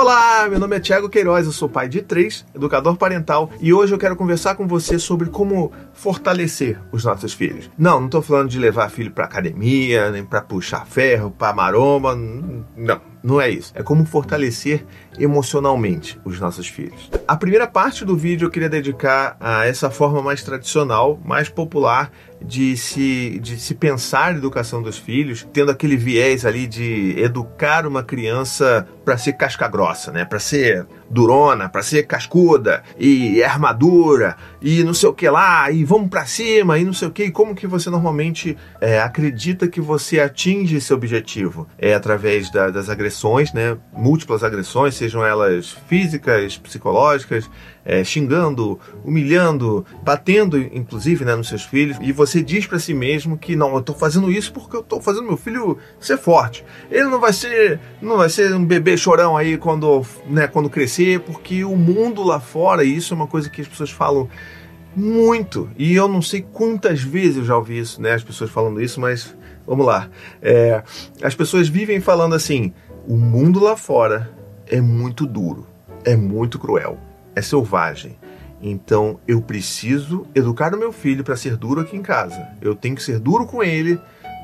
Olá, meu nome é Thiago Queiroz, eu sou pai de três, educador parental, e hoje eu quero conversar com você sobre como fortalecer os nossos filhos. Não, não estou falando de levar filho para academia, nem para puxar ferro, para maromba, não. Não é isso. É como fortalecer emocionalmente os nossos filhos. A primeira parte do vídeo eu queria dedicar a essa forma mais tradicional, mais popular de se, de se pensar a educação dos filhos, tendo aquele viés ali de educar uma criança para ser casca grossa, né? Para ser durona, para ser cascuda e armadura e não sei o que lá e vamos para cima e não sei o que. E como que você normalmente é, acredita que você atinge esse objetivo? É através da, das agressões, né? Múltiplas agressões, sejam elas físicas, psicológicas, é, xingando, humilhando, batendo, inclusive, né, nos seus filhos. E você diz para si mesmo que não, eu estou fazendo isso porque eu estou fazendo meu filho ser forte. Ele não vai ser, não vai ser um bebê chorão aí quando, né, quando crescer, porque o mundo lá fora, e isso é uma coisa que as pessoas falam muito. E eu não sei quantas vezes eu já ouvi isso, né, as pessoas falando isso, mas vamos lá. É, as pessoas vivem falando assim: o mundo lá fora é muito duro, é muito cruel é selvagem. Então eu preciso educar o meu filho para ser duro aqui em casa. Eu tenho que ser duro com ele,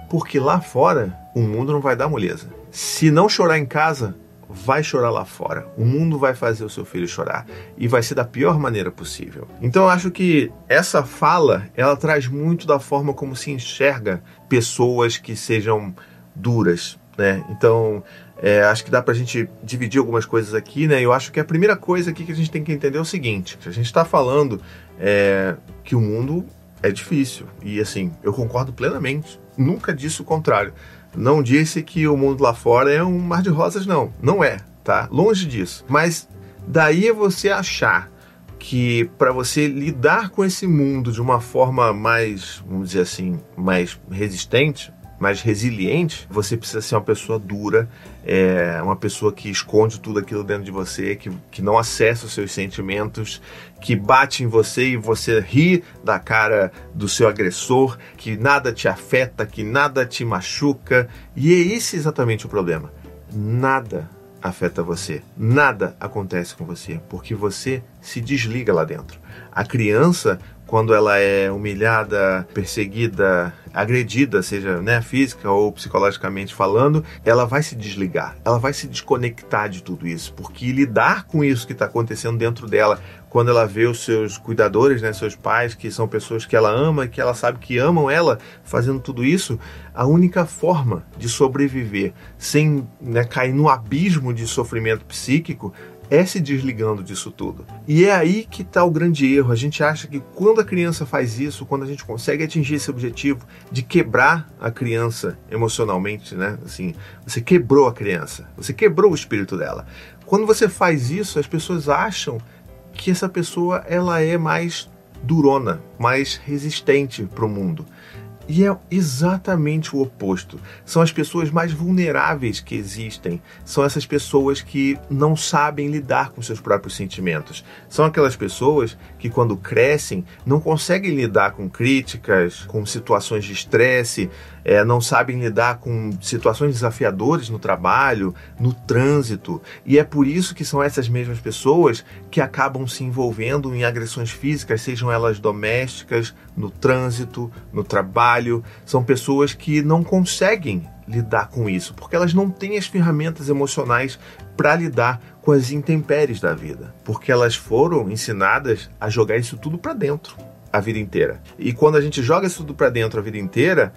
porque lá fora o mundo não vai dar moleza. Se não chorar em casa, vai chorar lá fora. O mundo vai fazer o seu filho chorar e vai ser da pior maneira possível. Então eu acho que essa fala, ela traz muito da forma como se enxerga pessoas que sejam duras, né? Então, é, acho que dá pra gente dividir algumas coisas aqui, né? Eu acho que a primeira coisa aqui que a gente tem que entender é o seguinte: a gente está falando é, que o mundo é difícil. E assim, eu concordo plenamente. Nunca disse o contrário. Não disse que o mundo lá fora é um mar de rosas, não. Não é, tá? Longe disso. Mas daí é você achar que para você lidar com esse mundo de uma forma mais, vamos dizer assim, mais resistente, mais resiliente, você precisa ser uma pessoa dura, é, uma pessoa que esconde tudo aquilo dentro de você, que, que não acessa os seus sentimentos, que bate em você e você ri da cara do seu agressor, que nada te afeta, que nada te machuca. E é esse exatamente o problema. Nada afeta você. Nada acontece com você, porque você se desliga lá dentro. A criança, quando ela é humilhada, perseguida, agredida, seja né, física ou psicologicamente falando, ela vai se desligar, ela vai se desconectar de tudo isso, porque lidar com isso que está acontecendo dentro dela, quando ela vê os seus cuidadores, né, seus pais, que são pessoas que ela ama, que ela sabe que amam ela, fazendo tudo isso, a única forma de sobreviver sem né, cair no abismo de sofrimento psíquico é se desligando disso tudo. E é aí que está o grande erro. A gente acha que quando a criança faz isso, quando a gente consegue atingir esse objetivo de quebrar a criança emocionalmente, né? Assim, você quebrou a criança, você quebrou o espírito dela. Quando você faz isso, as pessoas acham que essa pessoa ela é mais durona, mais resistente para o mundo. E é exatamente o oposto. São as pessoas mais vulneráveis que existem. São essas pessoas que não sabem lidar com seus próprios sentimentos. São aquelas pessoas que, quando crescem, não conseguem lidar com críticas, com situações de estresse, é, não sabem lidar com situações desafiadoras no trabalho, no trânsito. E é por isso que são essas mesmas pessoas que acabam se envolvendo em agressões físicas, sejam elas domésticas, no trânsito, no trabalho. São pessoas que não conseguem lidar com isso, porque elas não têm as ferramentas emocionais para lidar com as intempéries da vida, porque elas foram ensinadas a jogar isso tudo para dentro a vida inteira. E quando a gente joga isso tudo para dentro a vida inteira,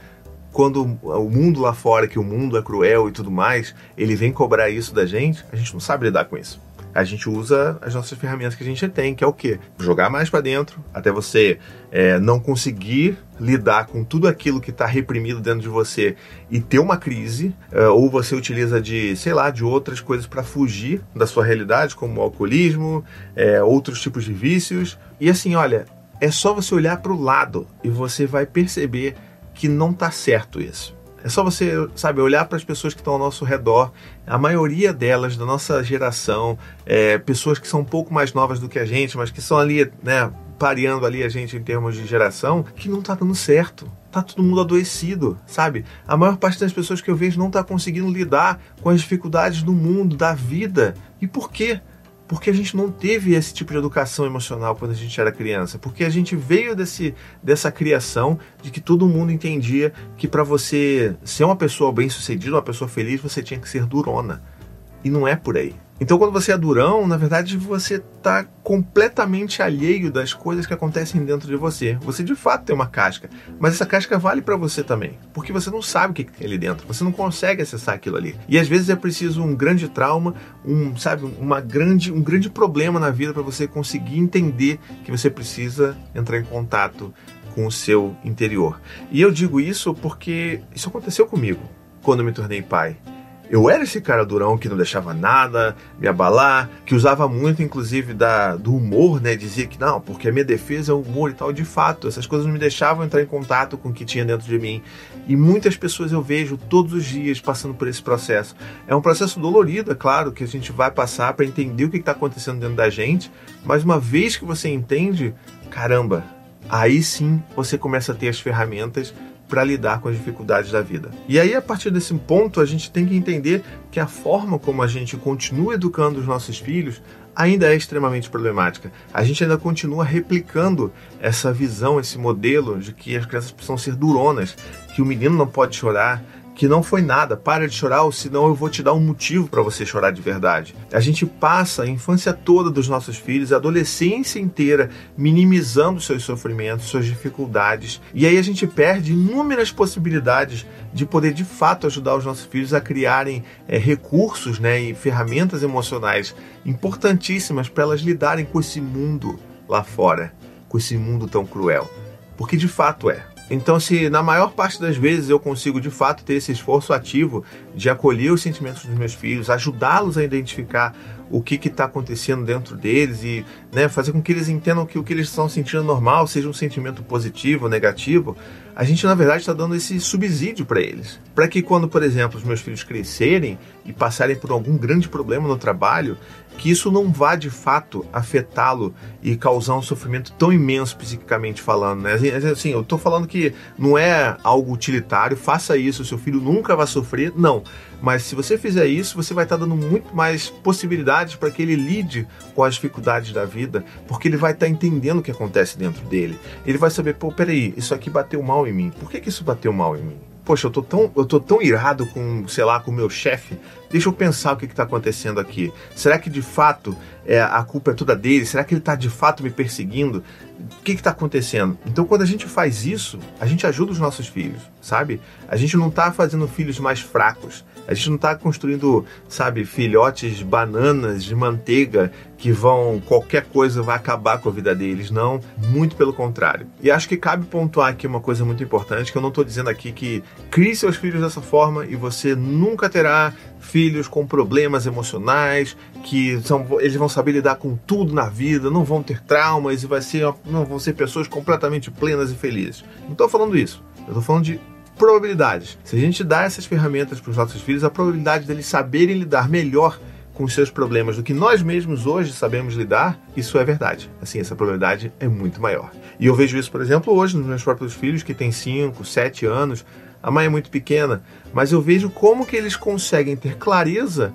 quando o mundo lá fora, que o mundo é cruel e tudo mais, ele vem cobrar isso da gente, a gente não sabe lidar com isso. A gente usa as nossas ferramentas que a gente tem, que é o quê? Jogar mais para dentro, até você é, não conseguir lidar com tudo aquilo que está reprimido dentro de você e ter uma crise, é, ou você utiliza de, sei lá, de outras coisas para fugir da sua realidade, como o alcoolismo, é, outros tipos de vícios. E assim, olha, é só você olhar para o lado e você vai perceber que não tá certo isso. É só você, sabe, olhar para as pessoas que estão ao nosso redor, a maioria delas da nossa geração, é, pessoas que são um pouco mais novas do que a gente, mas que são ali, né, pareando ali a gente em termos de geração, que não tá dando certo. Tá todo mundo adoecido, sabe? A maior parte das pessoas que eu vejo não tá conseguindo lidar com as dificuldades do mundo, da vida. E por quê? Porque a gente não teve esse tipo de educação emocional quando a gente era criança, porque a gente veio desse, dessa criação de que todo mundo entendia que para você ser uma pessoa bem-sucedida, uma pessoa feliz, você tinha que ser durona. E não é por aí. Então, quando você é durão, na verdade você está completamente alheio das coisas que acontecem dentro de você. Você de fato tem uma casca, mas essa casca vale para você também, porque você não sabe o que tem ali dentro. Você não consegue acessar aquilo ali. E às vezes é preciso um grande trauma, um sabe, uma grande, um grande problema na vida para você conseguir entender que você precisa entrar em contato com o seu interior. E eu digo isso porque isso aconteceu comigo quando eu me tornei pai. Eu era esse cara durão que não deixava nada me abalar, que usava muito, inclusive, da, do humor, né? Dizia que não, porque a minha defesa é o humor e tal. De fato, essas coisas não me deixavam entrar em contato com o que tinha dentro de mim. E muitas pessoas eu vejo todos os dias passando por esse processo. É um processo dolorido, é claro, que a gente vai passar para entender o que está acontecendo dentro da gente, mas uma vez que você entende, caramba, aí sim você começa a ter as ferramentas para lidar com as dificuldades da vida. E aí, a partir desse ponto, a gente tem que entender que a forma como a gente continua educando os nossos filhos ainda é extremamente problemática. A gente ainda continua replicando essa visão, esse modelo de que as crianças precisam ser duronas, que o menino não pode chorar, que não foi nada, para de chorar, ou senão eu vou te dar um motivo para você chorar de verdade. A gente passa a infância toda dos nossos filhos, a adolescência inteira, minimizando seus sofrimentos, suas dificuldades, e aí a gente perde inúmeras possibilidades de poder de fato ajudar os nossos filhos a criarem é, recursos né, e ferramentas emocionais importantíssimas para elas lidarem com esse mundo lá fora, com esse mundo tão cruel. Porque de fato é. Então, se na maior parte das vezes eu consigo de fato ter esse esforço ativo de acolher os sentimentos dos meus filhos, ajudá-los a identificar o que está acontecendo dentro deles e né, fazer com que eles entendam que o que eles estão sentindo normal seja um sentimento positivo ou negativo, a gente na verdade está dando esse subsídio para eles. Para que quando, por exemplo, os meus filhos crescerem e passarem por algum grande problema no trabalho, que isso não vá de fato afetá-lo e causar um sofrimento tão imenso psiquicamente falando, né? Assim, assim eu estou falando que não é algo utilitário, faça isso, seu filho nunca vai sofrer, não. Mas se você fizer isso, você vai estar dando muito mais possibilidades para que ele lide com as dificuldades da vida, porque ele vai estar entendendo o que acontece dentro dele. Ele vai saber, pô, peraí, isso aqui bateu mal em mim. Por que, que isso bateu mal em mim? poxa, eu tô tão, eu tô tão irado com, sei lá, com o meu chefe, deixa eu pensar o que está acontecendo aqui. Será que de fato é, a culpa é toda dele? Será que ele está de fato me perseguindo? O que está acontecendo? Então, quando a gente faz isso, a gente ajuda os nossos filhos, sabe? A gente não está fazendo filhos mais fracos. A gente não está construindo, sabe, filhotes bananas de manteiga que vão, qualquer coisa vai acabar com a vida deles. Não, muito pelo contrário. E acho que cabe pontuar aqui uma coisa muito importante, que eu não estou dizendo aqui que crie seus filhos dessa forma e você nunca terá filhos com problemas emocionais, que são, eles vão saber lidar com tudo na vida, não vão ter traumas e vai ser, não vão ser pessoas completamente plenas e felizes. Não estou falando isso. Eu estou falando de probabilidades. Se a gente dá essas ferramentas para os nossos filhos, a probabilidade deles saberem lidar melhor com os seus problemas do que nós mesmos hoje sabemos lidar, isso é verdade. Assim, essa probabilidade é muito maior. E eu vejo isso, por exemplo, hoje nos meus próprios filhos que têm 5, 7 anos. A mãe é muito pequena, mas eu vejo como que eles conseguem ter clareza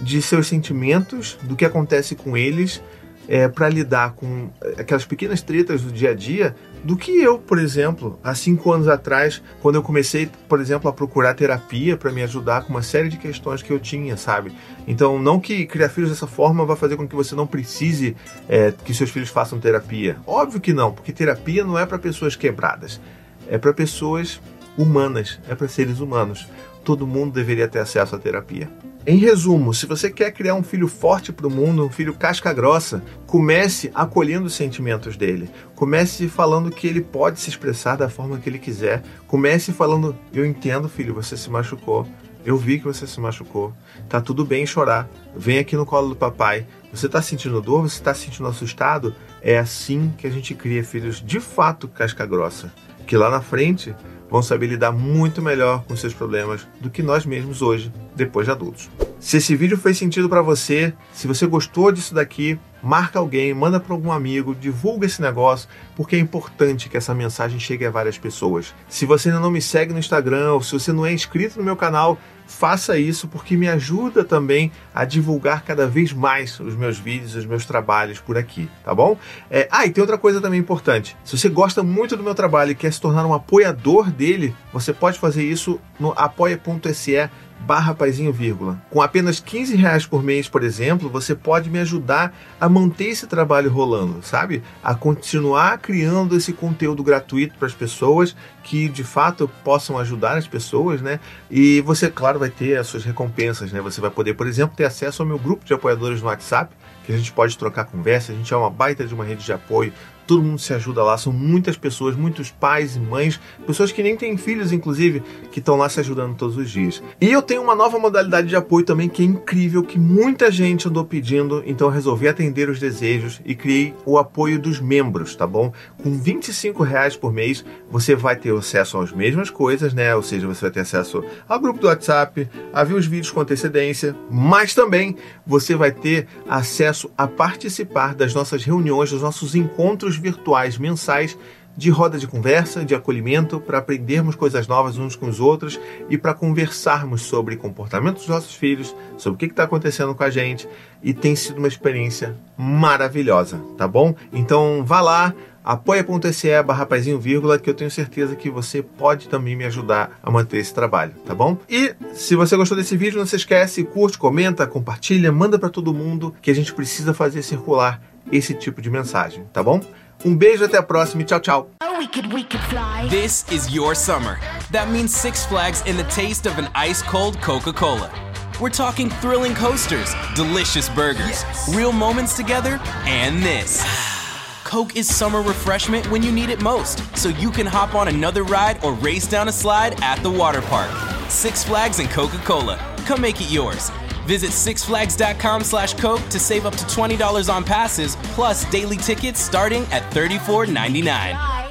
de seus sentimentos, do que acontece com eles, é, para lidar com aquelas pequenas tretas do dia a dia do que eu, por exemplo, há cinco anos atrás, quando eu comecei, por exemplo, a procurar terapia para me ajudar com uma série de questões que eu tinha, sabe? Então, não que criar filhos dessa forma vai fazer com que você não precise é, que seus filhos façam terapia. Óbvio que não, porque terapia não é para pessoas quebradas, é para pessoas humanas, é para seres humanos. Todo mundo deveria ter acesso à terapia. Em resumo, se você quer criar um filho forte para o mundo, um filho casca grossa, comece acolhendo os sentimentos dele. Comece falando que ele pode se expressar da forma que ele quiser. Comece falando: Eu entendo, filho, você se machucou. Eu vi que você se machucou. Tá tudo bem chorar. Vem aqui no colo do papai. Você está sentindo dor? Você está se sentindo assustado? É assim que a gente cria filhos de fato casca grossa. Que lá na frente vão saber lidar muito melhor com seus problemas do que nós mesmos hoje, depois de adultos. Se esse vídeo fez sentido para você, se você gostou disso daqui, marca alguém, manda para algum amigo, divulga esse negócio, porque é importante que essa mensagem chegue a várias pessoas. Se você ainda não me segue no Instagram, ou se você não é inscrito no meu canal, faça isso porque me ajuda também a divulgar cada vez mais os meus vídeos, os meus trabalhos por aqui, tá bom? É, ah, e tem outra coisa também importante. Se você gosta muito do meu trabalho e quer se tornar um apoiador dele, você pode fazer isso no apoia.se barra paizinho vírgula. Com apenas 15 reais por mês, por exemplo, você pode me ajudar a manter esse trabalho rolando, sabe? A continuar criando esse conteúdo gratuito para as pessoas que de fato possam ajudar as pessoas, né? E você, claro, vai ter as suas recompensas, né? Você vai poder, por exemplo, ter acesso ao meu grupo de apoiadores no WhatsApp, que a gente pode trocar conversa, a gente é uma baita de uma rede de apoio todo mundo se ajuda lá. São muitas pessoas, muitos pais e mães, pessoas que nem têm filhos, inclusive, que estão lá se ajudando todos os dias. E eu tenho uma nova modalidade de apoio também que é incrível, que muita gente andou pedindo, então eu resolvi atender os desejos e criei o apoio dos membros, tá bom? Com 25 reais por mês, você vai ter acesso às mesmas coisas, né? Ou seja, você vai ter acesso ao grupo do WhatsApp, a ver os vídeos com antecedência, mas também você vai ter acesso a participar das nossas reuniões, dos nossos encontros virtuais mensais de roda de conversa, de acolhimento, para aprendermos coisas novas uns com os outros e para conversarmos sobre comportamento dos nossos filhos, sobre o que está acontecendo com a gente. E tem sido uma experiência maravilhosa, tá bom? Então vá lá, apoia.se barra vírgula, que eu tenho certeza que você pode também me ajudar a manter esse trabalho, tá bom? E se você gostou desse vídeo, não se esquece, curte, comenta, compartilha, manda para todo mundo que a gente precisa fazer circular esse tipo de mensagem, tá bom? Um beijo, até a próxima e tchau, tchau. This is your summer. That means Six Flags and the taste of an ice cold Coca Cola. We're talking thrilling coasters, delicious burgers, yes. real moments together, and this. Coke is summer refreshment when you need it most, so you can hop on another ride or race down a slide at the water park. Six Flags and Coca Cola. Come make it yours. Visit sixflags.com slash Coke to save up to $20 on passes, plus daily tickets starting at $34.99.